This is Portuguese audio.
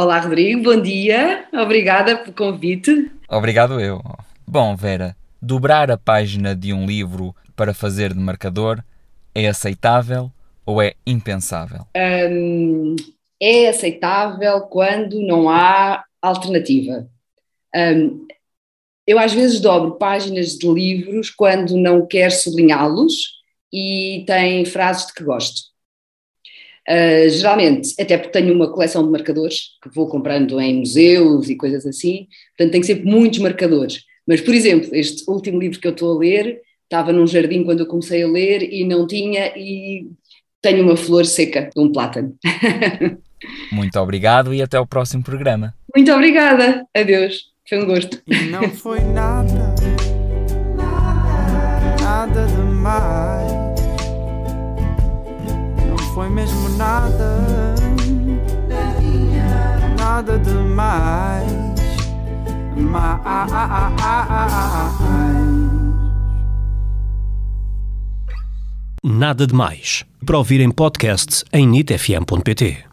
Olá, Rodrigo, bom dia. Obrigada pelo convite. Obrigado eu. Bom, Vera, dobrar a página de um livro para fazer de marcador é aceitável ou é impensável? Hum, é aceitável quando não há alternativa. Hum, eu às vezes dobro páginas de livros quando não quero sublinhá-los e tem frases de que gosto. Uh, geralmente, até porque tenho uma coleção de marcadores que vou comprando em museus e coisas assim, portanto tenho sempre muitos marcadores. Mas, por exemplo, este último livro que eu estou a ler estava num jardim quando eu comecei a ler e não tinha, e tenho uma flor seca de um plátano. Muito obrigado e até o próximo programa. Muito obrigada. Adeus. Foi um gosto. E não foi nada, nada demais. Foi mesmo nada, nada demais. Mais. Nada de Mais. Para ouvir em podcast em nitfm.pt.